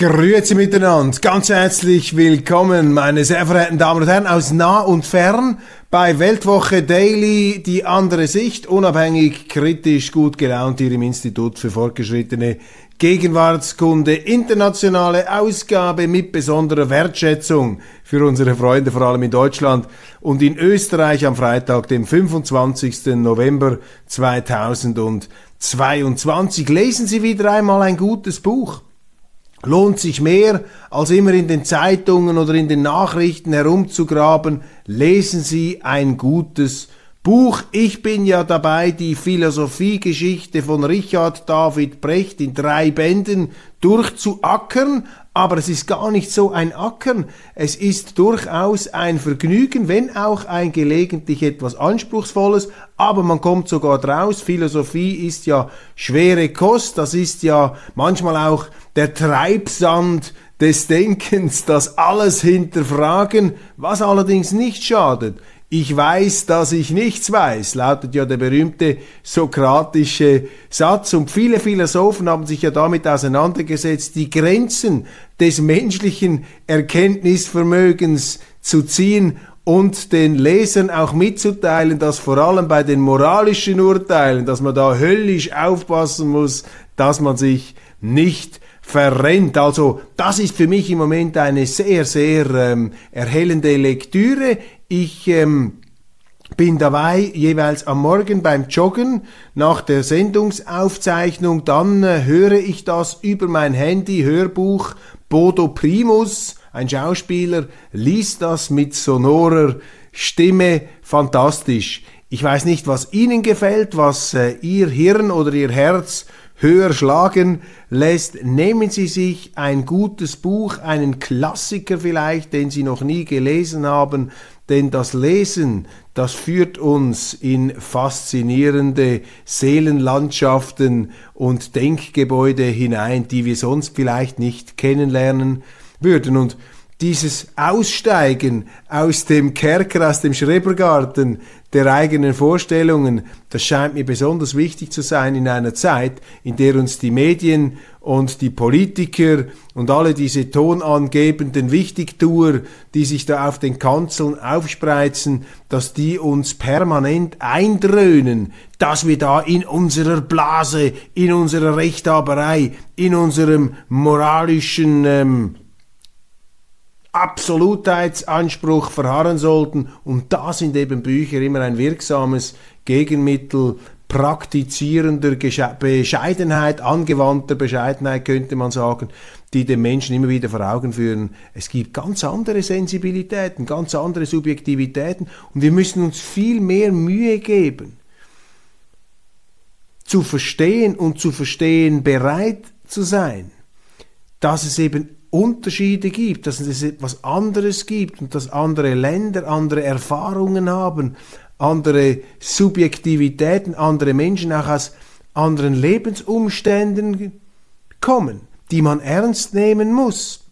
Grüezi miteinander, ganz herzlich willkommen, meine sehr verehrten Damen und Herren aus nah und fern bei Weltwoche Daily, die andere Sicht, unabhängig, kritisch, gut gelaunt hier im Institut für fortgeschrittene Gegenwartskunde, internationale Ausgabe mit besonderer Wertschätzung für unsere Freunde, vor allem in Deutschland und in Österreich am Freitag, dem 25. November 2022. Lesen Sie wieder einmal ein gutes Buch lohnt sich mehr, als immer in den Zeitungen oder in den Nachrichten herumzugraben. Lesen Sie ein gutes Buch. Ich bin ja dabei, die Philosophiegeschichte von Richard David Brecht in drei Bänden durchzuackern, aber es ist gar nicht so ein Ackern, es ist durchaus ein Vergnügen, wenn auch ein gelegentlich etwas Anspruchsvolles, aber man kommt sogar draus. Philosophie ist ja schwere Kost, das ist ja manchmal auch der Treibsand des Denkens, das alles hinterfragen, was allerdings nicht schadet. Ich weiß, dass ich nichts weiß, lautet ja der berühmte sokratische Satz. Und viele Philosophen haben sich ja damit auseinandergesetzt, die Grenzen des menschlichen Erkenntnisvermögens zu ziehen und den Lesern auch mitzuteilen, dass vor allem bei den moralischen Urteilen, dass man da höllisch aufpassen muss, dass man sich nicht verrennt. Also das ist für mich im Moment eine sehr, sehr ähm, erhellende Lektüre. Ich ähm, bin dabei jeweils am Morgen beim Joggen nach der Sendungsaufzeichnung, dann äh, höre ich das über mein Handy, Hörbuch Bodo Primus, ein Schauspieler, liest das mit sonorer Stimme, fantastisch. Ich weiß nicht, was Ihnen gefällt, was äh, Ihr Hirn oder Ihr Herz höher schlagen lässt, nehmen Sie sich ein gutes Buch, einen Klassiker vielleicht, den Sie noch nie gelesen haben, denn das Lesen, das führt uns in faszinierende Seelenlandschaften und Denkgebäude hinein, die wir sonst vielleicht nicht kennenlernen würden. Und dieses Aussteigen aus dem Kerker, aus dem Schrebergarten der eigenen Vorstellungen, das scheint mir besonders wichtig zu sein in einer Zeit, in der uns die Medien und die Politiker und alle diese tonangebenden Wichtigtuer, die sich da auf den Kanzeln aufspreizen, dass die uns permanent eindröhnen, dass wir da in unserer Blase, in unserer Rechthaberei, in unserem moralischen ähm, Absolutheitsanspruch verharren sollten. Und da sind eben Bücher immer ein wirksames Gegenmittel praktizierender Bescheidenheit, angewandter Bescheidenheit könnte man sagen, die den Menschen immer wieder vor Augen führen. Es gibt ganz andere Sensibilitäten, ganz andere Subjektivitäten und wir müssen uns viel mehr Mühe geben, zu verstehen und zu verstehen bereit zu sein, dass es eben Unterschiede gibt, dass es etwas anderes gibt und dass andere Länder andere Erfahrungen haben, andere Subjektivitäten, andere Menschen auch aus anderen Lebensumständen kommen, die man ernst nehmen muss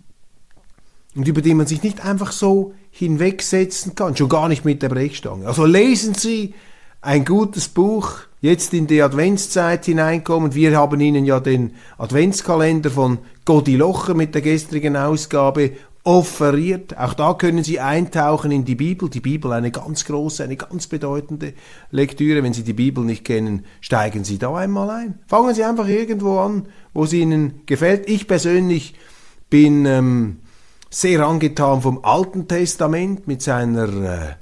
und über die man sich nicht einfach so hinwegsetzen kann, schon gar nicht mit der Brechstange. Also lesen Sie ein gutes Buch, jetzt in die Adventszeit hineinkommen. Wir haben Ihnen ja den Adventskalender von Godi Locher mit der gestrigen Ausgabe offeriert. Auch da können Sie eintauchen in die Bibel. Die Bibel eine ganz große, eine ganz bedeutende Lektüre. Wenn Sie die Bibel nicht kennen, steigen Sie da einmal ein. Fangen Sie einfach irgendwo an, wo es Ihnen gefällt. Ich persönlich bin ähm, sehr angetan vom Alten Testament mit seiner äh,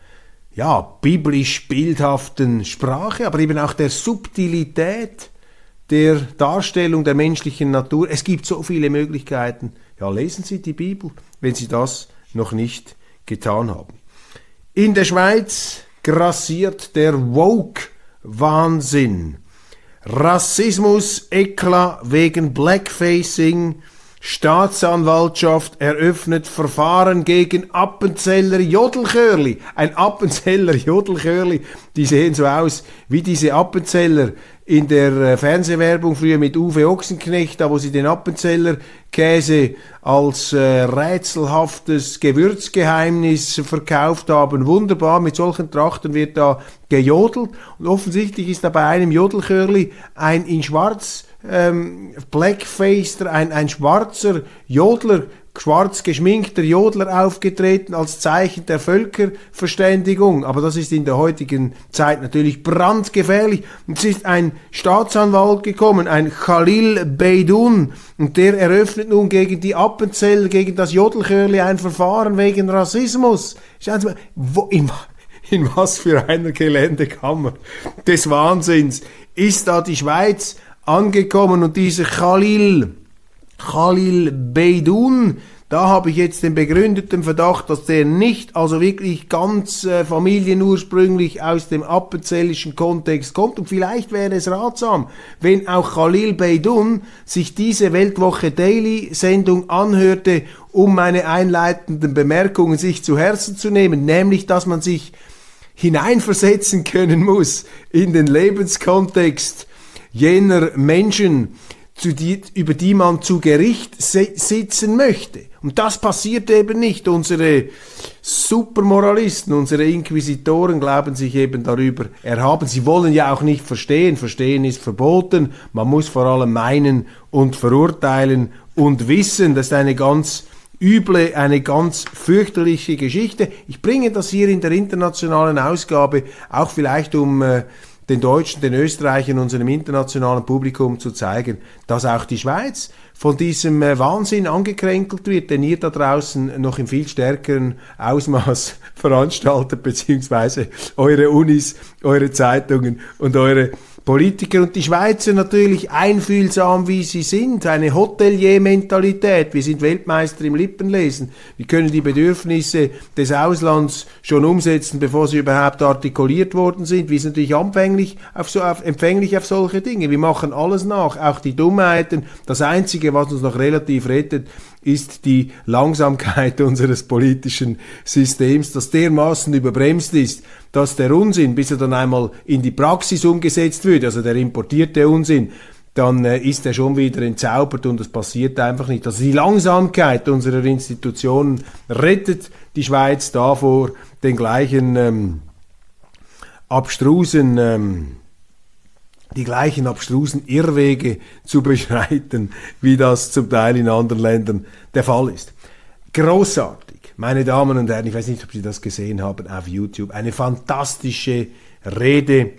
ja, biblisch bildhaften Sprache, aber eben auch der Subtilität der Darstellung der menschlichen Natur. Es gibt so viele Möglichkeiten. Ja, lesen Sie die Bibel, wenn Sie das noch nicht getan haben. In der Schweiz grassiert der Woke-Wahnsinn. Rassismus, Eklat wegen Blackfacing, Staatsanwaltschaft eröffnet Verfahren gegen Appenzeller Jodelchörli. Ein Appenzeller Jodelchörli, die sehen so aus wie diese Appenzeller in der äh, Fernsehwerbung früher mit Uwe Ochsenknecht, da wo sie den Appenzeller Käse als äh, rätselhaftes Gewürzgeheimnis verkauft haben. Wunderbar, mit solchen Trachten wird da gejodelt und offensichtlich ist da bei einem Jodelchörli ein in schwarz ähm, Blackfacer, ein, ein schwarzer Jodler, schwarz geschminkter Jodler aufgetreten als Zeichen der Völkerverständigung. Aber das ist in der heutigen Zeit natürlich brandgefährlich. Es ist ein Staatsanwalt gekommen, ein Khalil Beidun, und der eröffnet nun gegen die Appenzeller, gegen das Jodelchörli ein Verfahren wegen Rassismus. Schauen Sie mal, wo, in, in was für einer Geländekammer des Wahnsinns ist da die Schweiz angekommen und dieser Khalil, Khalil Beidun, da habe ich jetzt den begründeten Verdacht, dass der nicht also wirklich ganz äh, familienursprünglich aus dem appenzellischen Kontext kommt. Und vielleicht wäre es ratsam, wenn auch Khalil Beidun sich diese Weltwoche Daily Sendung anhörte, um meine einleitenden Bemerkungen sich zu Herzen zu nehmen, nämlich dass man sich hineinversetzen können muss in den Lebenskontext jener Menschen, die, über die man zu Gericht sitzen möchte. Und das passiert eben nicht. Unsere Supermoralisten, unsere Inquisitoren glauben sich eben darüber erhaben. Sie wollen ja auch nicht verstehen. Verstehen ist verboten. Man muss vor allem meinen und verurteilen und wissen. Das ist eine ganz üble, eine ganz fürchterliche Geschichte. Ich bringe das hier in der internationalen Ausgabe auch vielleicht um äh, den Deutschen, den Österreichern, unserem internationalen Publikum zu zeigen, dass auch die Schweiz von diesem äh, Wahnsinn angekränkelt wird, den ihr da draußen noch in viel stärkeren Ausmaß veranstaltet, beziehungsweise eure Unis, eure Zeitungen und eure Politiker und die Schweizer natürlich einfühlsam, wie sie sind, eine Hotelier-Mentalität. Wir sind Weltmeister im Lippenlesen. Wir können die Bedürfnisse des Auslands schon umsetzen, bevor sie überhaupt artikuliert worden sind. Wir sind natürlich empfänglich auf, so, auf, empfänglich auf solche Dinge. Wir machen alles nach, auch die Dummheiten. Das Einzige, was uns noch relativ rettet, ist die Langsamkeit unseres politischen Systems, das dermaßen überbremst ist, dass der Unsinn, bis er dann einmal in die Praxis umgesetzt wird, also der importierte Unsinn, dann äh, ist er schon wieder entzaubert und es passiert einfach nicht. Also die Langsamkeit unserer Institutionen rettet die Schweiz davor, den gleichen ähm, abstrusen ähm, die gleichen abstrusen Irrwege zu beschreiten, wie das zum Teil in anderen Ländern der Fall ist. Großartig, meine Damen und Herren, ich weiß nicht, ob Sie das gesehen haben auf YouTube, eine fantastische Rede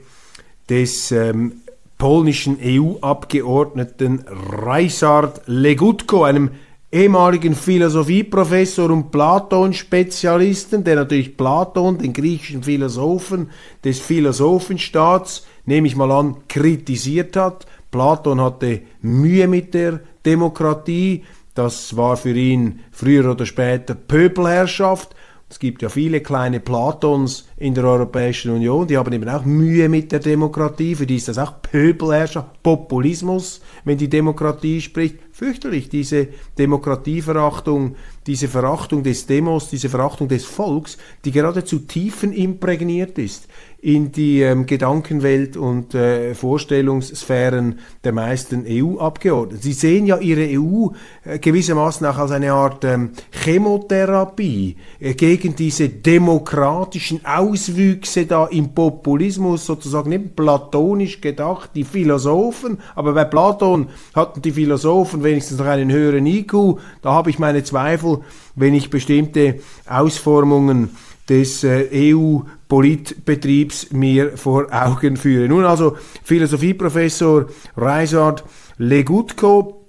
des ähm, polnischen EU-Abgeordneten Reisard Legutko, einem ehemaligen Philosophieprofessor und Platon-Spezialisten, der natürlich Platon, den griechischen Philosophen des Philosophenstaats, nehme ich mal an, kritisiert hat. Platon hatte Mühe mit der Demokratie. Das war für ihn früher oder später Pöbelherrschaft. Es gibt ja viele kleine Platons in der Europäischen Union, die haben eben auch Mühe mit der Demokratie. Für die ist das auch Pöbelherrschaft, Populismus, wenn die Demokratie spricht. Fürchterlich, diese Demokratieverachtung, diese Verachtung des Demos, diese Verachtung des Volks, die geradezu tiefen imprägniert ist in die ähm, Gedankenwelt und äh, Vorstellungssphären der meisten EU-Abgeordneten. Sie sehen ja ihre EU äh, gewissermaßen auch als eine Art ähm, Chemotherapie äh, gegen diese demokratischen Auswüchse da im Populismus, sozusagen nicht platonisch gedacht, die Philosophen, aber bei Platon hatten die Philosophen wenigstens noch einen höheren IQ, da habe ich meine Zweifel, wenn ich bestimmte Ausformungen des äh, EU-Politbetriebs mir vor Augen führe. Nun also Philosophieprofessor Reisard Legutko,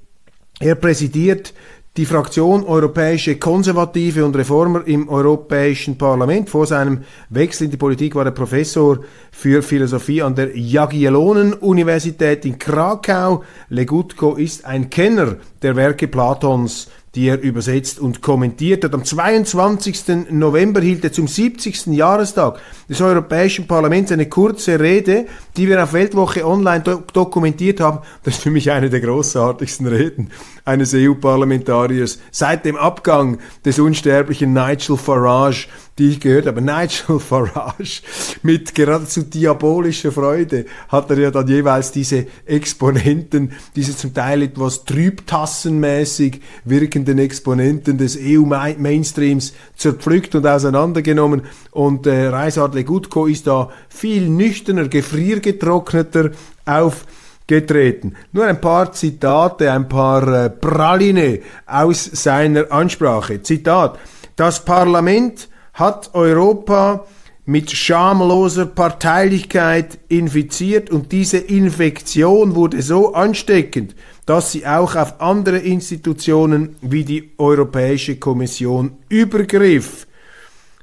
er präsidiert die Fraktion Europäische Konservative und Reformer im Europäischen Parlament. Vor seinem Wechsel in die Politik war er Professor für Philosophie an der Jagiellonen-Universität in Krakau. Legutko ist ein Kenner der Werke Platons, die er übersetzt und kommentiert hat. Am 22. November hielt er zum 70. Jahrestag des Europäischen Parlaments eine kurze Rede, die wir auf Weltwoche Online do dokumentiert haben. Das ist für mich eine der großartigsten Reden eines EU-Parlamentariers seit dem Abgang des unsterblichen Nigel Farage die ich gehört habe. Nigel Farage mit geradezu diabolischer Freude hat er ja dann jeweils diese Exponenten, diese zum Teil etwas trübtassenmäßig wirkenden Exponenten des EU-Mainstreams zerpflückt und auseinandergenommen. Und äh, Reisard Legutko ist da viel nüchterner, gefriergetrockneter auf getreten. Nur ein paar Zitate, ein paar äh, Praline aus seiner Ansprache. Zitat. Das Parlament hat Europa mit schamloser Parteilichkeit infiziert und diese Infektion wurde so ansteckend, dass sie auch auf andere Institutionen wie die Europäische Kommission übergriff.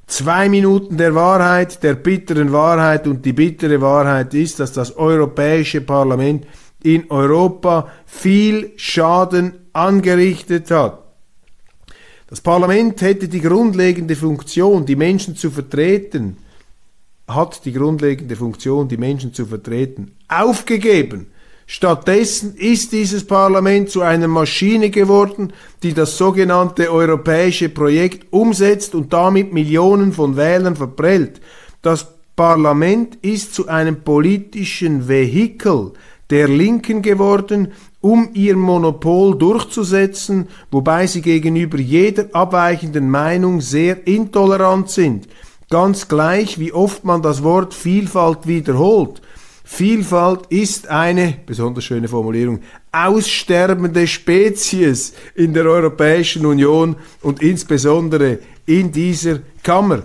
Zwei Minuten der Wahrheit, der bitteren Wahrheit und die bittere Wahrheit ist, dass das Europäische Parlament in Europa viel Schaden angerichtet hat. Das Parlament hätte die grundlegende Funktion, die Menschen zu vertreten, hat die grundlegende Funktion, die Menschen zu vertreten, aufgegeben. Stattdessen ist dieses Parlament zu einer Maschine geworden, die das sogenannte europäische Projekt umsetzt und damit Millionen von Wählern verprellt. Das Parlament ist zu einem politischen Vehikel der Linken geworden, um ihr Monopol durchzusetzen, wobei sie gegenüber jeder abweichenden Meinung sehr intolerant sind, ganz gleich wie oft man das Wort Vielfalt wiederholt. Vielfalt ist eine, besonders schöne Formulierung, aussterbende Spezies in der Europäischen Union und insbesondere in dieser Kammer.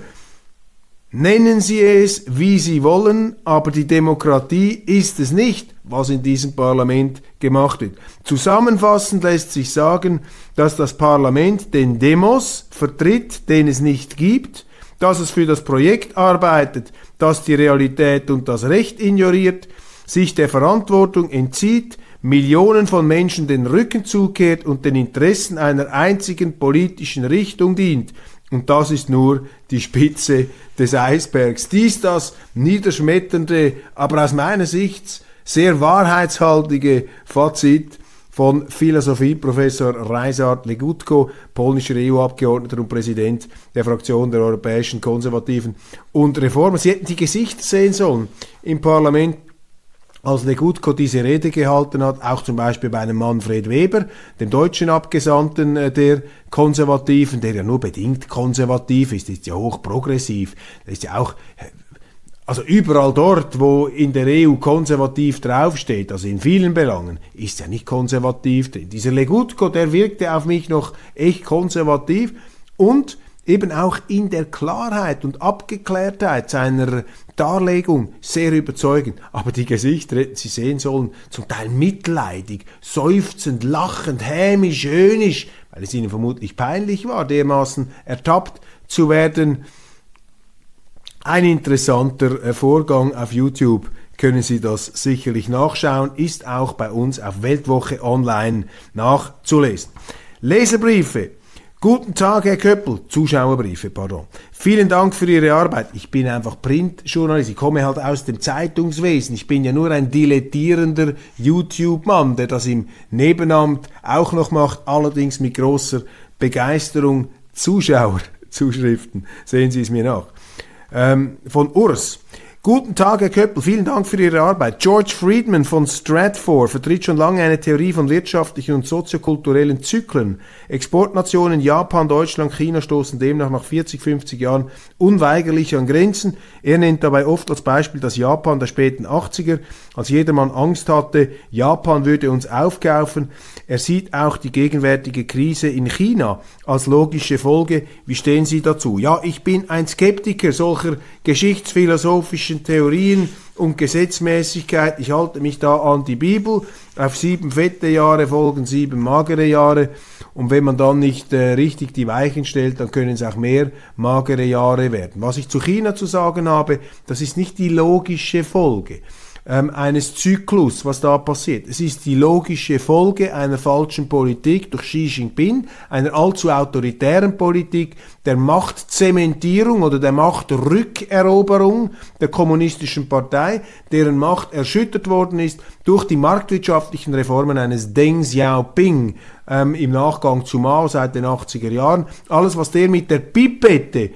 Nennen Sie es, wie Sie wollen, aber die Demokratie ist es nicht was in diesem Parlament gemacht wird. Zusammenfassend lässt sich sagen, dass das Parlament den Demos vertritt, den es nicht gibt, dass es für das Projekt arbeitet, das die Realität und das Recht ignoriert, sich der Verantwortung entzieht, Millionen von Menschen den Rücken zukehrt und den Interessen einer einzigen politischen Richtung dient. Und das ist nur die Spitze des Eisbergs. Dies das niederschmetternde, aber aus meiner Sicht sehr wahrheitshaltige Fazit von Philosophieprofessor Reisard Legutko, polnischer EU-Abgeordneter und Präsident der Fraktion der Europäischen Konservativen und Reformer. Sie hätten die Gesichter sehen sollen im Parlament, als Legutko diese Rede gehalten hat, auch zum Beispiel bei einem Manfred Weber, dem deutschen Abgesandten äh, der Konservativen, der ja nur bedingt konservativ ist, ist ja hoch progressiv, ist ja auch also überall dort, wo in der EU konservativ draufsteht, also in vielen Belangen, ist ja nicht konservativ. Dieser Legutko, der wirkte auf mich noch echt konservativ und eben auch in der Klarheit und Abgeklärtheit seiner Darlegung sehr überzeugend. Aber die Gesichter hätten Sie sehen sollen, zum Teil mitleidig, seufzend, lachend, hämisch, höhnisch, weil es ihnen vermutlich peinlich war, dermaßen ertappt zu werden ein interessanter äh, Vorgang auf YouTube können Sie das sicherlich nachschauen, ist auch bei uns auf Weltwoche Online nachzulesen. Leserbriefe. Guten Tag, Herr Köppel. Zuschauerbriefe, pardon. Vielen Dank für Ihre Arbeit. Ich bin einfach Printjournalist. Ich komme halt aus dem Zeitungswesen. Ich bin ja nur ein dilettierender YouTube-Mann, der das im Nebenamt auch noch macht, allerdings mit großer Begeisterung. Zuschauerzuschriften. Sehen Sie es mir nach ähm, von Urs. Guten Tag, Herr Köppel, vielen Dank für Ihre Arbeit. George Friedman von Stratfor vertritt schon lange eine Theorie von wirtschaftlichen und soziokulturellen Zyklen. Exportnationen Japan, Deutschland, China stoßen demnach nach 40, 50 Jahren unweigerlich an Grenzen. Er nennt dabei oft als Beispiel das Japan der späten 80er, als jedermann Angst hatte, Japan würde uns aufkaufen. Er sieht auch die gegenwärtige Krise in China als logische Folge. Wie stehen Sie dazu? Ja, ich bin ein Skeptiker solcher geschichtsphilosophischen Theorien und Gesetzmäßigkeit. Ich halte mich da an die Bibel. Auf sieben fette Jahre folgen sieben magere Jahre. Und wenn man dann nicht äh, richtig die Weichen stellt, dann können es auch mehr magere Jahre werden. Was ich zu China zu sagen habe, das ist nicht die logische Folge. Ähm, eines Zyklus, was da passiert. Es ist die logische Folge einer falschen Politik durch Xi Jinping, einer allzu autoritären Politik, der Machtzementierung oder der Machtrückeroberung der kommunistischen Partei, deren Macht erschüttert worden ist durch die marktwirtschaftlichen Reformen eines Deng Xiaoping ähm, im Nachgang zu Mao seit den 80er Jahren. Alles, was der mit der Pipette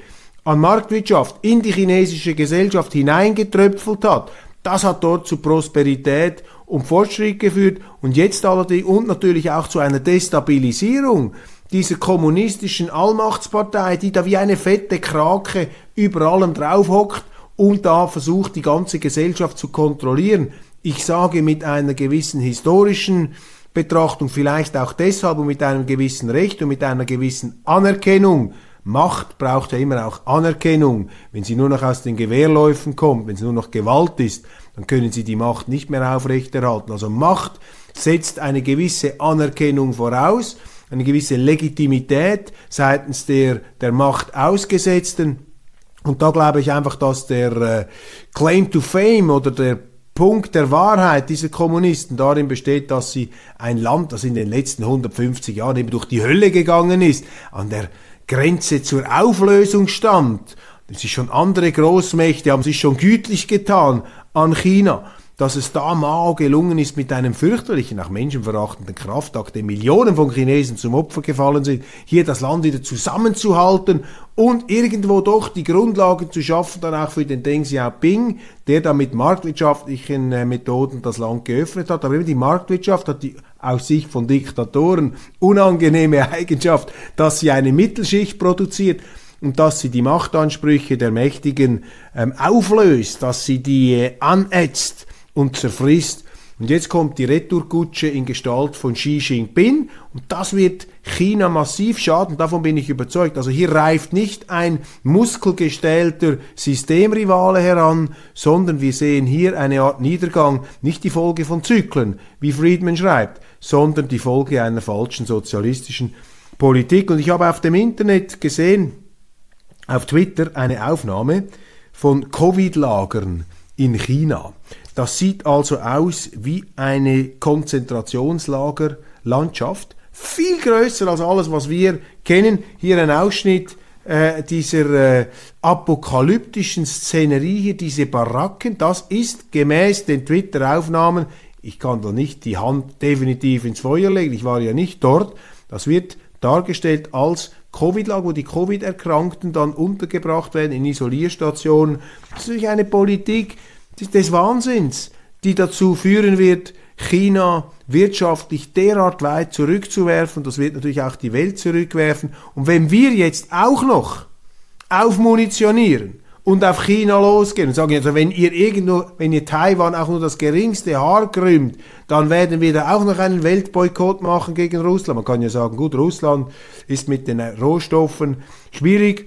an Marktwirtschaft in die chinesische Gesellschaft hineingetröpfelt hat, das hat dort zu Prosperität und Fortschritt geführt und jetzt allerdings und natürlich auch zu einer Destabilisierung dieser kommunistischen Allmachtspartei, die da wie eine fette Krake über allem draufhockt und da versucht, die ganze Gesellschaft zu kontrollieren. Ich sage mit einer gewissen historischen Betrachtung, vielleicht auch deshalb und mit einem gewissen Recht und mit einer gewissen Anerkennung, Macht braucht ja immer auch Anerkennung. Wenn sie nur noch aus den Gewehrläufen kommt, wenn es nur noch Gewalt ist, dann können sie die Macht nicht mehr aufrechterhalten. Also Macht setzt eine gewisse Anerkennung voraus, eine gewisse Legitimität seitens der, der Macht ausgesetzten. Und da glaube ich einfach, dass der äh, Claim to Fame oder der Punkt der Wahrheit dieser Kommunisten darin besteht, dass sie ein Land, das in den letzten 150 Jahren eben durch die Hölle gegangen ist, an der Grenze zur Auflösung stand. Es ist schon andere Großmächte haben sich schon gütlich getan an China, dass es da Mao gelungen ist, mit einem fürchterlichen, auch menschenverachtenden Kraftakt, dem Millionen von Chinesen zum Opfer gefallen sind, hier das Land wieder zusammenzuhalten und irgendwo doch die Grundlagen zu schaffen, dann auch für den Deng Xiaoping, der da mit marktwirtschaftlichen äh, Methoden das Land geöffnet hat. Aber eben die Marktwirtschaft hat die aus Sicht von Diktatoren unangenehme Eigenschaft, dass sie eine Mittelschicht produziert und dass sie die Machtansprüche der Mächtigen ähm, auflöst, dass sie die äh, anätzt und zerfrisst und jetzt kommt die Retourkutsche in Gestalt von Xi Jinping und das wird China massiv schaden, davon bin ich überzeugt. Also hier reift nicht ein muskelgestellter Systemrivale heran, sondern wir sehen hier eine Art Niedergang, nicht die Folge von Zyklen, wie Friedman schreibt, sondern die Folge einer falschen sozialistischen Politik. Und ich habe auf dem Internet gesehen, auf Twitter, eine Aufnahme von Covid-Lagern in China. Das sieht also aus wie eine Konzentrationslagerlandschaft, viel größer als alles, was wir kennen. Hier ein Ausschnitt äh, dieser äh, apokalyptischen Szenerie hier, diese Baracken, das ist gemäß den Twitter-Aufnahmen, ich kann da nicht die Hand definitiv ins Feuer legen, ich war ja nicht dort, das wird dargestellt als Covid-Lager, wo die Covid-Erkrankten dann untergebracht werden in Isolierstationen. Das ist natürlich eine Politik, des Wahnsinns, die dazu führen wird, China wirtschaftlich derart weit zurückzuwerfen. Das wird natürlich auch die Welt zurückwerfen. Und wenn wir jetzt auch noch aufmunitionieren und auf China losgehen und sagen, also wenn ihr irgendwo, wenn ihr Taiwan auch nur das geringste Haar krümmt, dann werden wir da auch noch einen Weltboykott machen gegen Russland. Man kann ja sagen, gut, Russland ist mit den Rohstoffen schwierig,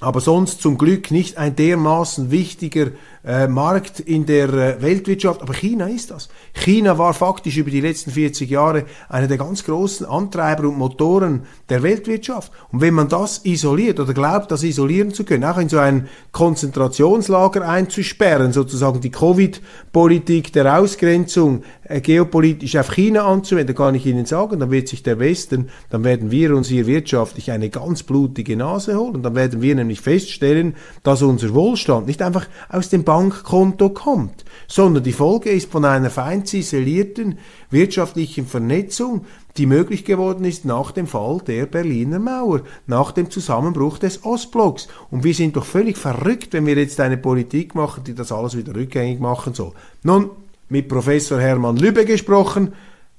aber sonst zum Glück nicht ein dermaßen wichtiger äh, Markt in der äh, Weltwirtschaft. Aber China ist das. China war faktisch über die letzten 40 Jahre einer der ganz großen Antreiber und Motoren der Weltwirtschaft. Und wenn man das isoliert oder glaubt, das isolieren zu können, auch in so ein Konzentrationslager einzusperren, sozusagen die Covid-Politik der Ausgrenzung äh, geopolitisch auf China anzuwenden, kann ich Ihnen sagen, dann wird sich der Westen, dann werden wir uns hier wirtschaftlich eine ganz blutige Nase holen. Dann werden wir nämlich feststellen, dass unser Wohlstand nicht einfach aus dem Bankkonto kommt, sondern die Folge ist von einer fein ziselierten wirtschaftlichen Vernetzung, die möglich geworden ist nach dem Fall der Berliner Mauer, nach dem Zusammenbruch des Ostblocks. Und wir sind doch völlig verrückt, wenn wir jetzt eine Politik machen, die das alles wieder rückgängig machen soll. Nun, mit Professor Hermann Lübbe gesprochen,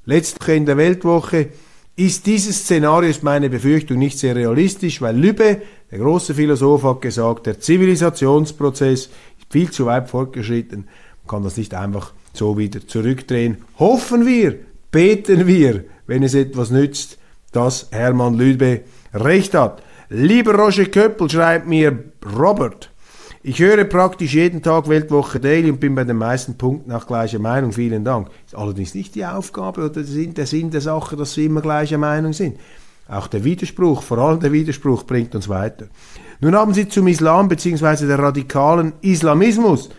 letzte in der Weltwoche, ist dieses Szenario, ist meine Befürchtung, nicht sehr realistisch, weil Lübbe, der große Philosoph, hat gesagt, der Zivilisationsprozess viel zu weit fortgeschritten, man kann das nicht einfach so wieder zurückdrehen. Hoffen wir, beten wir, wenn es etwas nützt, dass Hermann Lübe recht hat. Lieber Roger Köppel schreibt mir, Robert, ich höre praktisch jeden Tag Weltwoche Daily und bin bei den meisten Punkten auch gleicher Meinung. Vielen Dank. Ist allerdings nicht die Aufgabe oder der Sinn der Sache, dass Sie immer gleicher Meinung sind. Auch der Widerspruch, vor allem der Widerspruch bringt uns weiter. Nun haben sie zum Islam bzw. der radikalen Islamismus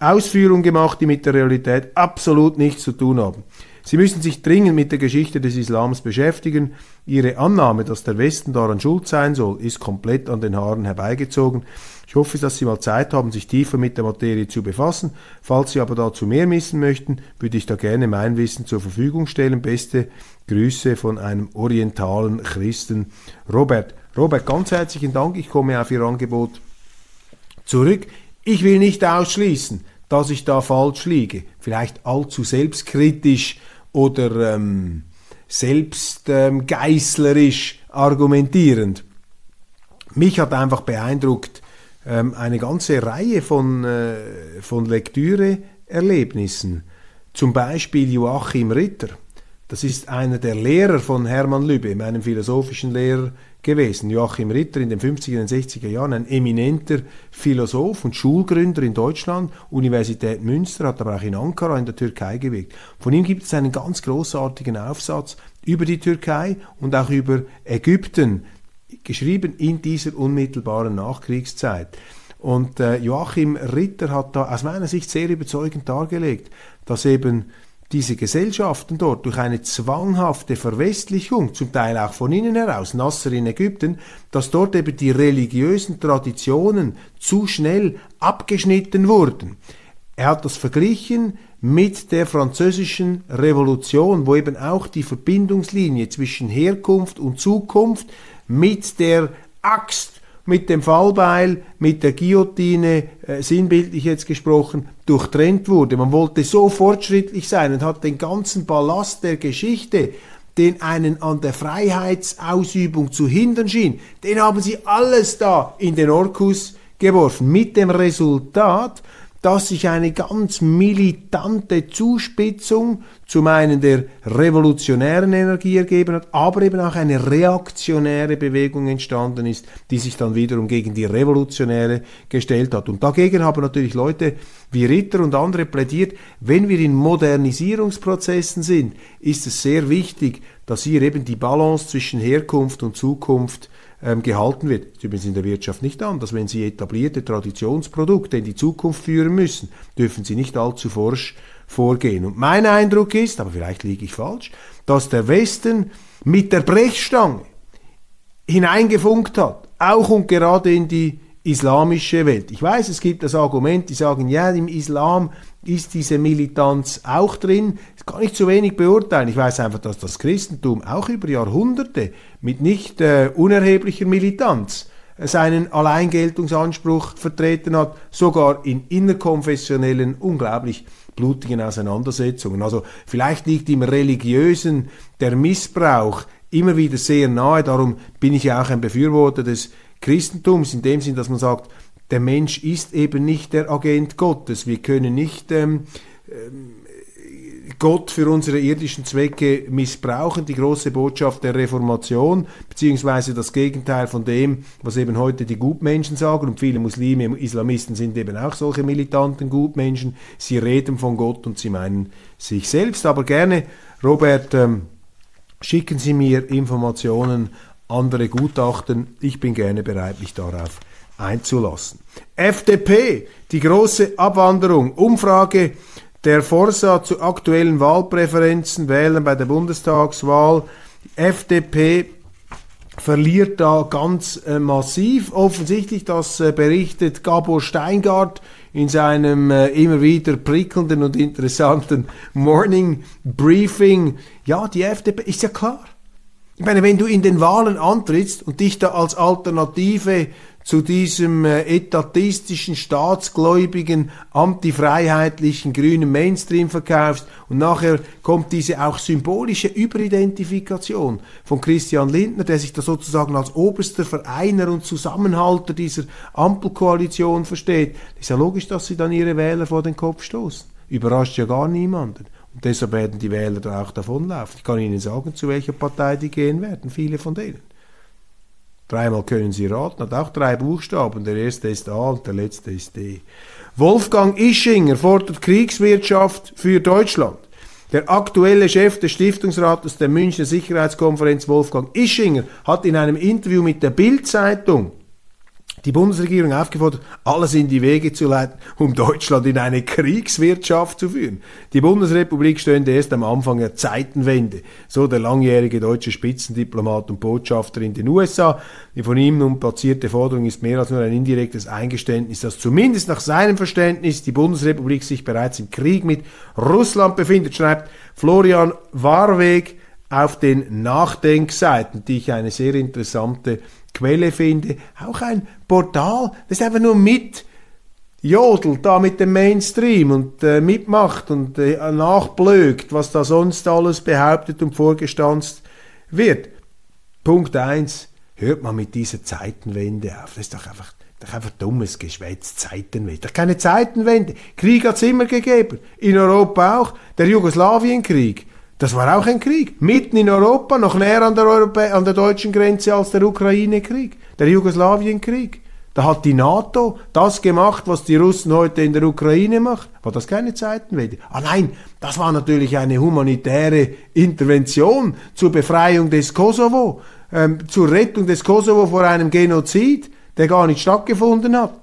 Ausführungen gemacht, die mit der Realität absolut nichts zu tun haben. Sie müssen sich dringend mit der Geschichte des Islams beschäftigen. Ihre Annahme, dass der Westen daran schuld sein soll, ist komplett an den Haaren herbeigezogen. Ich hoffe, dass Sie mal Zeit haben, sich tiefer mit der Materie zu befassen. Falls Sie aber dazu mehr wissen möchten, würde ich da gerne mein Wissen zur Verfügung stellen. Beste Grüße von einem orientalen Christen, Robert. Robert, ganz herzlichen Dank. Ich komme auf Ihr Angebot zurück. Ich will nicht ausschließen, dass ich da falsch liege. Vielleicht allzu selbstkritisch oder ähm, selbstgeißlerisch ähm, argumentierend. Mich hat einfach beeindruckt ähm, eine ganze Reihe von, äh, von Lektüreerlebnissen. Zum Beispiel Joachim Ritter. Das ist einer der Lehrer von Hermann Lübbe, meinem philosophischen Lehrer gewesen. Joachim Ritter in den 50er und 60er Jahren, ein eminenter Philosoph und Schulgründer in Deutschland, Universität Münster, hat aber auch in Ankara in der Türkei gewirkt. Von ihm gibt es einen ganz großartigen Aufsatz über die Türkei und auch über Ägypten, geschrieben in dieser unmittelbaren Nachkriegszeit. Und äh, Joachim Ritter hat da aus meiner Sicht sehr überzeugend dargelegt, dass eben diese Gesellschaften dort durch eine zwanghafte Verwestlichung, zum Teil auch von innen heraus, Nasser in Ägypten, dass dort eben die religiösen Traditionen zu schnell abgeschnitten wurden. Er hat das verglichen mit der französischen Revolution, wo eben auch die Verbindungslinie zwischen Herkunft und Zukunft mit der Axt mit dem Fallbeil, mit der Guillotine, äh, sinnbildlich jetzt gesprochen, durchtrennt wurde. Man wollte so fortschrittlich sein und hat den ganzen Ballast der Geschichte, den einen an der Freiheitsausübung zu hindern schien, den haben sie alles da in den Orkus geworfen. Mit dem Resultat, dass sich eine ganz militante Zuspitzung zum einen der revolutionären Energie ergeben hat, aber eben auch eine reaktionäre Bewegung entstanden ist, die sich dann wiederum gegen die revolutionäre gestellt hat. Und dagegen haben natürlich Leute wie Ritter und andere plädiert, wenn wir in Modernisierungsprozessen sind, ist es sehr wichtig, dass hier eben die Balance zwischen Herkunft und Zukunft ähm, gehalten wird. Das ist übrigens in der Wirtschaft nicht anders. Wenn Sie etablierte Traditionsprodukte in die Zukunft führen müssen, dürfen Sie nicht allzu forsch vorgehen. Und mein Eindruck ist, aber vielleicht liege ich falsch, dass der Westen mit der Brechstange hineingefunkt hat, auch und gerade in die islamische Welt. Ich weiß, es gibt das Argument, die sagen, ja, im Islam ist diese Militanz auch drin. Das kann ich zu wenig beurteilen. Ich weiß einfach, dass das Christentum auch über Jahrhunderte mit nicht äh, unerheblicher Militanz seinen Alleingeltungsanspruch vertreten hat, sogar in innerkonfessionellen, unglaublich blutigen Auseinandersetzungen. Also vielleicht liegt im Religiösen der Missbrauch immer wieder sehr nahe. Darum bin ich ja auch ein Befürworter des Christentums, in dem Sinn, dass man sagt, der Mensch ist eben nicht der Agent Gottes. Wir können nicht ähm, ähm Gott für unsere irdischen Zwecke missbrauchen, die große Botschaft der Reformation, beziehungsweise das Gegenteil von dem, was eben heute die Gutmenschen sagen, und viele Muslime, Islamisten sind eben auch solche militanten Gutmenschen, sie reden von Gott und sie meinen sich selbst, aber gerne, Robert, ähm, schicken Sie mir Informationen, andere Gutachten, ich bin gerne bereit, mich darauf einzulassen. FDP, die große Abwanderung, Umfrage der Forsa zu aktuellen Wahlpräferenzen, Wählen bei der Bundestagswahl. FDP verliert da ganz äh, massiv. Offensichtlich, das äh, berichtet Gabor Steingart in seinem äh, immer wieder prickelnden und interessanten Morning Briefing. Ja, die FDP ist ja klar. Ich meine, wenn du in den Wahlen antrittst und dich da als Alternative zu diesem äh, etatistischen, staatsgläubigen, antifreiheitlichen, grünen Mainstream verkaufst und nachher kommt diese auch symbolische Überidentifikation von Christian Lindner, der sich da sozusagen als oberster Vereiner und Zusammenhalter dieser Ampelkoalition versteht, ist ja logisch, dass sie dann ihre Wähler vor den Kopf stoßen. Überrascht ja gar niemanden. Und deshalb werden die Wähler da auch davonlaufen. Ich kann Ihnen sagen, zu welcher Partei die gehen werden, viele von denen. Dreimal können Sie raten, hat auch drei Buchstaben. Der erste ist A und der letzte ist D. Wolfgang Ischinger fordert Kriegswirtschaft für Deutschland. Der aktuelle Chef des Stiftungsrates der Münchner Sicherheitskonferenz, Wolfgang Ischinger, hat in einem Interview mit der Bild-Zeitung die Bundesregierung aufgefordert, alles in die Wege zu leiten, um Deutschland in eine Kriegswirtschaft zu führen. Die Bundesrepublik stünde erst am Anfang der Zeitenwende, so der langjährige deutsche Spitzendiplomat und Botschafter in den USA. Die von ihm nun platzierte Forderung ist mehr als nur ein indirektes Eingeständnis, dass zumindest nach seinem Verständnis die Bundesrepublik sich bereits im Krieg mit Russland befindet, schreibt Florian Warweg auf den Nachdenkseiten, die ich eine sehr interessante Quelle finde, auch ein Portal, das einfach nur mit jodelt da mit dem Mainstream und äh, mitmacht und äh, nachblökt, was da sonst alles behauptet und vorgestanzt wird. Punkt eins Hört man mit dieser Zeitenwende auf. Das ist doch einfach, doch einfach dummes Geschwätz, Zeitenwende. Doch keine Zeitenwende. Krieg hat es immer gegeben. In Europa auch. Der Jugoslawienkrieg. Das war auch ein Krieg. Mitten in Europa, noch näher an der, Europä an der deutschen Grenze als der Ukraine-Krieg, der Jugoslawien-Krieg. Da hat die NATO das gemacht, was die Russen heute in der Ukraine machen. War das keine Zeitenwende? Ah nein, das war natürlich eine humanitäre Intervention zur Befreiung des Kosovo, ähm, zur Rettung des Kosovo vor einem Genozid, der gar nicht stattgefunden hat.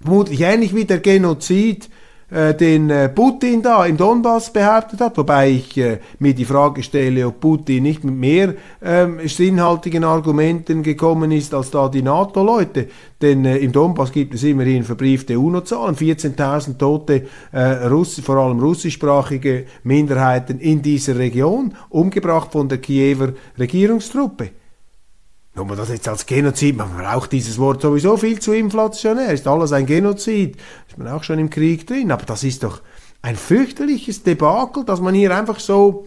Vermutlich ähnlich wie der Genozid äh, den äh, Putin da im Donbass behauptet hat, wobei ich äh, mir die Frage stelle, ob Putin nicht mit mehr ähm, sinnhaltigen Argumenten gekommen ist als da die NATO-Leute. Denn äh, im Donbass gibt es immerhin verbriefte UNO-Zahlen, 14.000 tote äh, Russ vor allem russischsprachige Minderheiten in dieser Region, umgebracht von der Kiewer Regierungstruppe. Wenn man das jetzt als Genozid, man braucht dieses Wort sowieso viel zu inflationär, ist alles ein Genozid, ist man auch schon im Krieg drin, aber das ist doch ein fürchterliches Debakel, dass man hier einfach so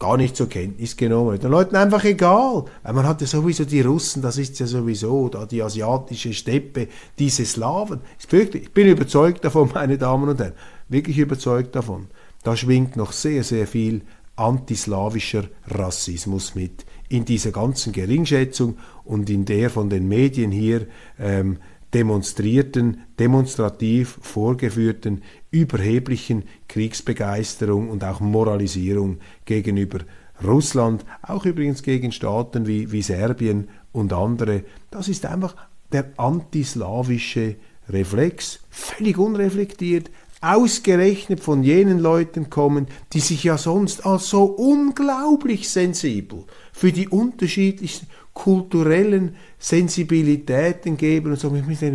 gar nicht zur Kenntnis genommen wird. Den Leuten einfach egal, weil man hat ja sowieso die Russen, das ist ja sowieso da die asiatische Steppe, diese Slawen. Ich bin überzeugt davon, meine Damen und Herren, wirklich überzeugt davon. Da schwingt noch sehr, sehr viel antislawischer Rassismus mit in dieser ganzen Geringschätzung und in der von den Medien hier ähm, demonstrierten, demonstrativ vorgeführten, überheblichen Kriegsbegeisterung und auch Moralisierung gegenüber Russland, auch übrigens gegen Staaten wie, wie Serbien und andere. Das ist einfach der antislawische Reflex, völlig unreflektiert, ausgerechnet von jenen Leuten kommen, die sich ja sonst als so unglaublich sensibel für die unterschiedlichsten kulturellen Sensibilitäten geben und so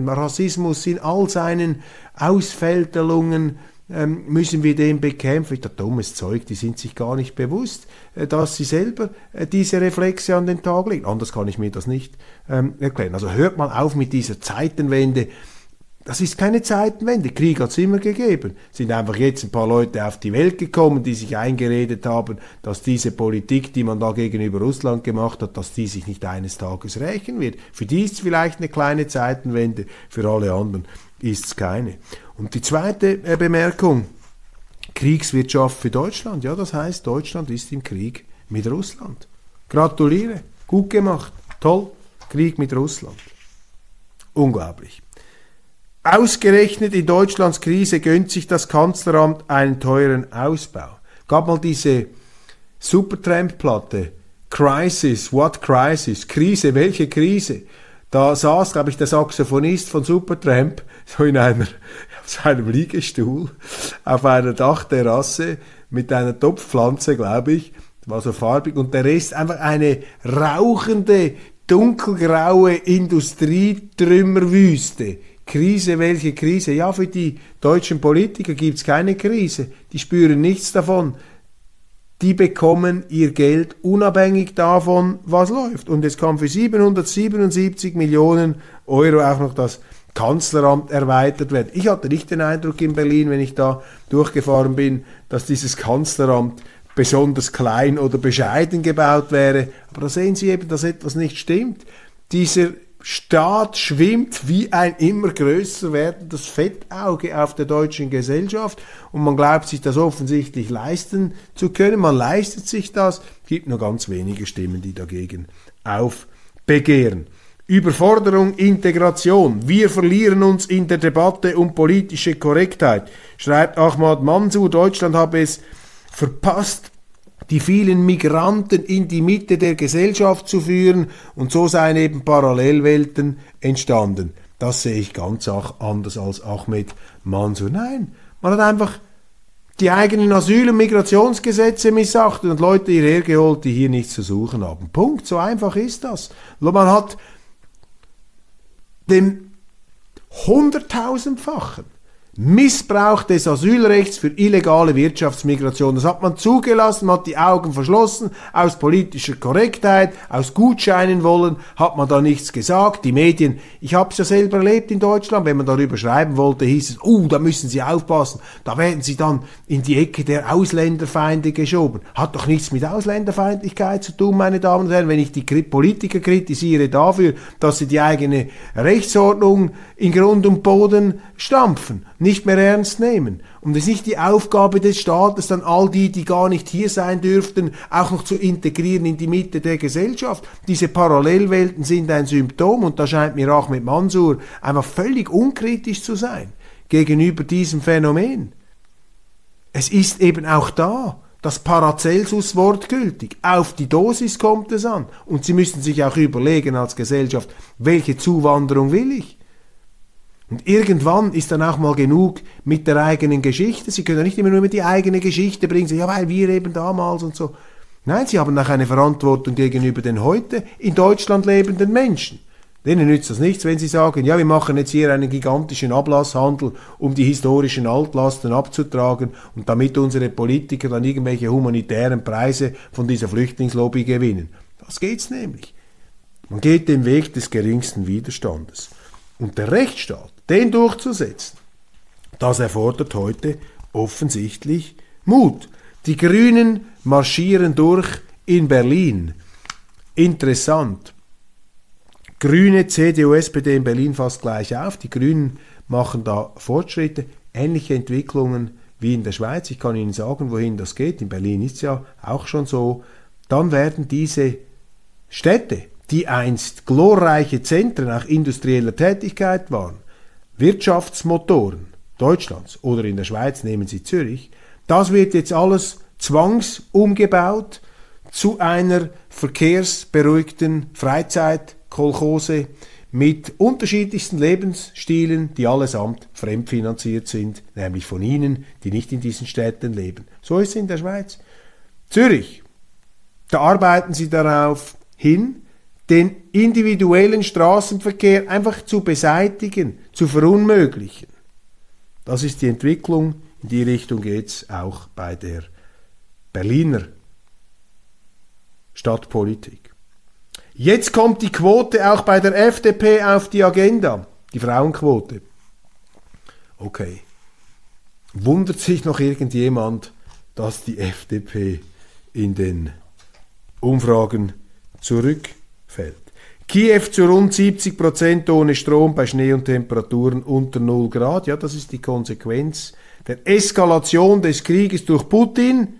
Rassismus in all seinen Ausfälterlungen ähm, müssen wir den bekämpfen. Das dummes Zeug, die sind sich gar nicht bewusst, äh, dass sie selber äh, diese Reflexe an den Tag legen. Anders kann ich mir das nicht ähm, erklären. Also hört mal auf mit dieser Zeitenwende. Das ist keine Zeitenwende. Krieg hat es immer gegeben. Es sind einfach jetzt ein paar Leute auf die Welt gekommen, die sich eingeredet haben, dass diese Politik, die man da gegenüber Russland gemacht hat, dass die sich nicht eines Tages rächen wird. Für die ist es vielleicht eine kleine Zeitenwende, für alle anderen ist es keine. Und die zweite äh, Bemerkung, Kriegswirtschaft für Deutschland. Ja, das heißt, Deutschland ist im Krieg mit Russland. Gratuliere, gut gemacht, toll, Krieg mit Russland. Unglaublich. Ausgerechnet in Deutschlands Krise gönnt sich das Kanzleramt einen teuren Ausbau. Gab mal diese Supertramp-Platte, Crisis, what crisis? Krise, welche Krise? Da saß, glaube ich, der Saxophonist von Supertramp so in einer, auf seinem Liegestuhl auf einer Dachterrasse mit einer Topfpflanze, glaube ich, war so farbig und der Rest einfach eine rauchende, dunkelgraue Industrietrümmerwüste. Krise, welche Krise? Ja, für die deutschen Politiker gibt's keine Krise. Die spüren nichts davon. Die bekommen ihr Geld unabhängig davon, was läuft. Und es kann für 777 Millionen Euro auch noch das Kanzleramt erweitert werden. Ich hatte nicht den Eindruck in Berlin, wenn ich da durchgefahren bin, dass dieses Kanzleramt besonders klein oder bescheiden gebaut wäre. Aber da sehen Sie eben, dass etwas nicht stimmt. Dieser Staat schwimmt wie ein immer größer werdendes Fettauge auf der deutschen Gesellschaft und man glaubt sich das offensichtlich leisten zu können. Man leistet sich das, gibt nur ganz wenige Stimmen, die dagegen aufbegehren. Überforderung, Integration. Wir verlieren uns in der Debatte um politische Korrektheit, schreibt Ahmad Mansour. Deutschland habe es verpasst, die vielen Migranten in die Mitte der Gesellschaft zu führen und so seien eben Parallelwelten entstanden. Das sehe ich ganz anders als Ahmed Mansour. Nein, man hat einfach die eigenen Asyl- und Migrationsgesetze missachtet und Leute hierher geholt, die hier nichts zu suchen haben. Punkt, so einfach ist das. Man hat dem hunderttausendfachen Missbrauch des Asylrechts für illegale Wirtschaftsmigration. Das hat man zugelassen, man hat die Augen verschlossen, aus politischer Korrektheit, aus Gutscheinen wollen, hat man da nichts gesagt. Die Medien, ich habe es ja selber erlebt in Deutschland, wenn man darüber schreiben wollte, hieß es, oh, da müssen Sie aufpassen, da werden Sie dann in die Ecke der Ausländerfeinde geschoben. Hat doch nichts mit Ausländerfeindlichkeit zu tun, meine Damen und Herren, wenn ich die Politiker kritisiere dafür, dass sie die eigene Rechtsordnung in Grund und Boden stampfen nicht mehr ernst nehmen. Und es ist nicht die Aufgabe des Staates, dann all die, die gar nicht hier sein dürften, auch noch zu integrieren in die Mitte der Gesellschaft. Diese Parallelwelten sind ein Symptom und da scheint mir auch mit Mansur einfach völlig unkritisch zu sein gegenüber diesem Phänomen. Es ist eben auch da das Paracelsus-Wort gültig. Auf die Dosis kommt es an. Und Sie müssen sich auch überlegen als Gesellschaft, welche Zuwanderung will ich? Und irgendwann ist dann auch mal genug mit der eigenen Geschichte. Sie können ja nicht immer nur die eigene Geschichte bringen, ja, weil wir eben damals und so. Nein, sie haben auch eine Verantwortung gegenüber den heute in Deutschland lebenden Menschen. Denen nützt das nichts, wenn sie sagen, ja, wir machen jetzt hier einen gigantischen Ablasshandel, um die historischen Altlasten abzutragen und damit unsere Politiker dann irgendwelche humanitären Preise von dieser Flüchtlingslobby gewinnen. Das geht's nämlich. Man geht den Weg des geringsten Widerstandes. Und der Rechtsstaat, den durchzusetzen, das erfordert heute offensichtlich Mut. Die Grünen marschieren durch in Berlin. Interessant. Grüne, CDU, SPD in Berlin fast gleich auf. Die Grünen machen da Fortschritte, ähnliche Entwicklungen wie in der Schweiz. Ich kann Ihnen sagen, wohin das geht. In Berlin ist es ja auch schon so. Dann werden diese Städte, die einst glorreiche Zentren auch industrieller Tätigkeit waren, Wirtschaftsmotoren Deutschlands oder in der Schweiz nehmen Sie Zürich, das wird jetzt alles zwangsumgebaut zu einer verkehrsberuhigten Freizeitkolchose mit unterschiedlichsten Lebensstilen, die allesamt fremdfinanziert sind, nämlich von Ihnen, die nicht in diesen Städten leben. So ist es in der Schweiz. Zürich, da arbeiten Sie darauf hin, den individuellen Straßenverkehr einfach zu beseitigen, zu verunmöglichen. Das ist die Entwicklung, in die Richtung geht es auch bei der Berliner Stadtpolitik. Jetzt kommt die Quote auch bei der FDP auf die Agenda, die Frauenquote. Okay. Wundert sich noch irgendjemand, dass die FDP in den Umfragen zurück fällt. Kiew zu rund 70 Prozent ohne Strom bei Schnee und Temperaturen unter 0 Grad. Ja, das ist die Konsequenz der Eskalation des Krieges durch Putin,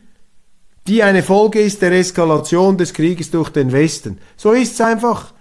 die eine Folge ist der Eskalation des Krieges durch den Westen. So ist es einfach.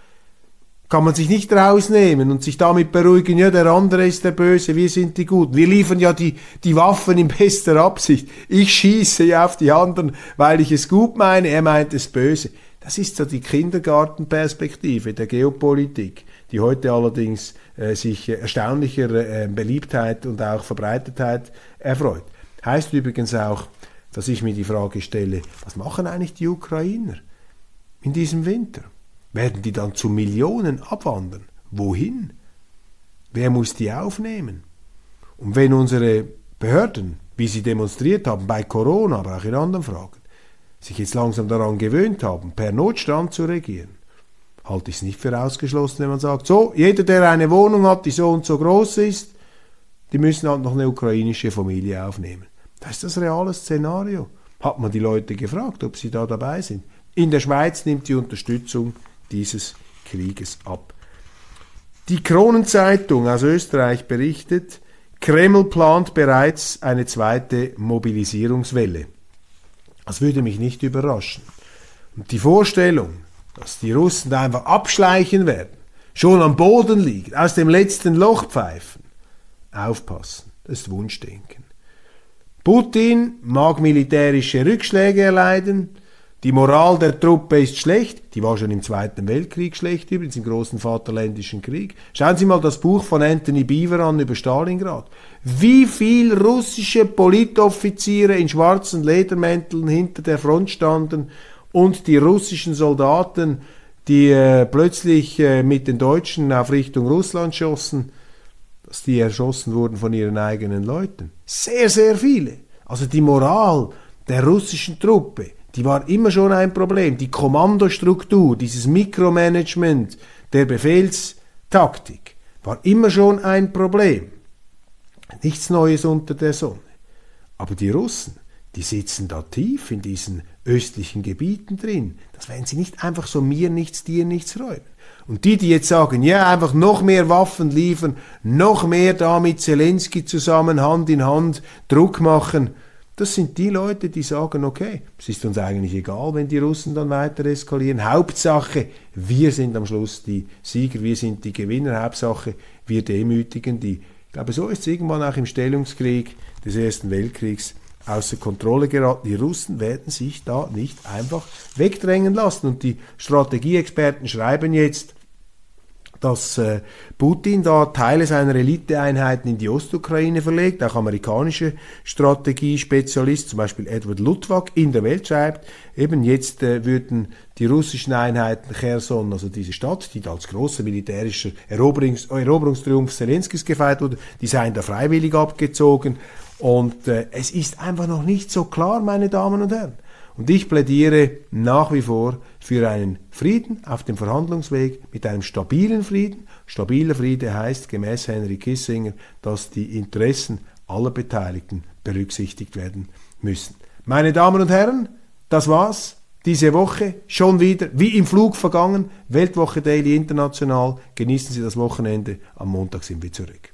Kann man sich nicht rausnehmen und sich damit beruhigen, ja, der andere ist der Böse, wir sind die Guten. Wir liefern ja die, die Waffen in bester Absicht. Ich schieße ja auf die anderen, weil ich es gut meine, er meint es böse. Das ist so die Kindergartenperspektive der Geopolitik, die heute allerdings äh, sich erstaunlicher äh, Beliebtheit und auch Verbreitetheit erfreut. Heißt übrigens auch, dass ich mir die Frage stelle, was machen eigentlich die Ukrainer in diesem Winter? Werden die dann zu Millionen abwandern? Wohin? Wer muss die aufnehmen? Und wenn unsere Behörden, wie sie demonstriert haben bei Corona, aber auch in anderen Fragen, sich jetzt langsam daran gewöhnt haben, per Notstand zu regieren, halte ich es nicht für ausgeschlossen, wenn man sagt, so, jeder, der eine Wohnung hat, die so und so groß ist, die müssen halt noch eine ukrainische Familie aufnehmen. Das ist das reale Szenario. Hat man die Leute gefragt, ob sie da dabei sind. In der Schweiz nimmt die Unterstützung dieses Krieges ab. Die Kronenzeitung aus Österreich berichtet, Kreml plant bereits eine zweite Mobilisierungswelle. Das würde mich nicht überraschen. Und die Vorstellung, dass die Russen da einfach abschleichen werden, schon am Boden liegen, aus dem letzten Loch pfeifen, aufpassen, das ist Wunschdenken. Putin mag militärische Rückschläge erleiden, die Moral der Truppe ist schlecht, die war schon im Zweiten Weltkrieg schlecht, übrigens im großen Vaterländischen Krieg. Schauen Sie mal das Buch von Anthony Beaver an über Stalingrad. Wie viel russische Politoffiziere in schwarzen Ledermänteln hinter der Front standen und die russischen Soldaten, die äh, plötzlich äh, mit den Deutschen auf Richtung Russland schossen, dass die erschossen wurden von ihren eigenen Leuten. Sehr, sehr viele. Also die Moral der russischen Truppe die war immer schon ein Problem. Die Kommandostruktur, dieses Mikromanagement der Befehlstaktik war immer schon ein Problem. Nichts Neues unter der Sonne. Aber die Russen, die sitzen da tief in diesen östlichen Gebieten drin. Das werden sie nicht einfach so mir nichts, dir nichts räumen. Und die, die jetzt sagen, ja, einfach noch mehr Waffen liefern, noch mehr da mit Zelensky zusammen Hand in Hand Druck machen, das sind die Leute, die sagen, okay, es ist uns eigentlich egal, wenn die Russen dann weiter eskalieren. Hauptsache, wir sind am Schluss die Sieger, wir sind die Gewinner. Hauptsache, wir demütigen die. Ich glaube, so ist es irgendwann auch im Stellungskrieg des Ersten Weltkriegs außer Kontrolle geraten. Die Russen werden sich da nicht einfach wegdrängen lassen. Und die Strategieexperten schreiben jetzt, dass äh, Putin da Teile seiner Eliteeinheiten in die Ostukraine verlegt, auch amerikanische Strategiespezialist, zum Beispiel Edward Lutwak, in der Welt schreibt, eben jetzt äh, würden die russischen Einheiten Cherson, also diese Stadt, die da als großer militärischer Eroberungs Eroberungstriumph Zelenskis gefeiert wurde, die seien da freiwillig abgezogen und äh, es ist einfach noch nicht so klar, meine Damen und Herren. Und ich plädiere nach wie vor für einen Frieden auf dem Verhandlungsweg mit einem stabilen Frieden. Stabiler Friede heißt gemäß Henry Kissinger, dass die Interessen aller Beteiligten berücksichtigt werden müssen. Meine Damen und Herren, das war's. Diese Woche schon wieder wie im Flug vergangen. Weltwoche Daily International. Genießen Sie das Wochenende. Am Montag sind wir zurück.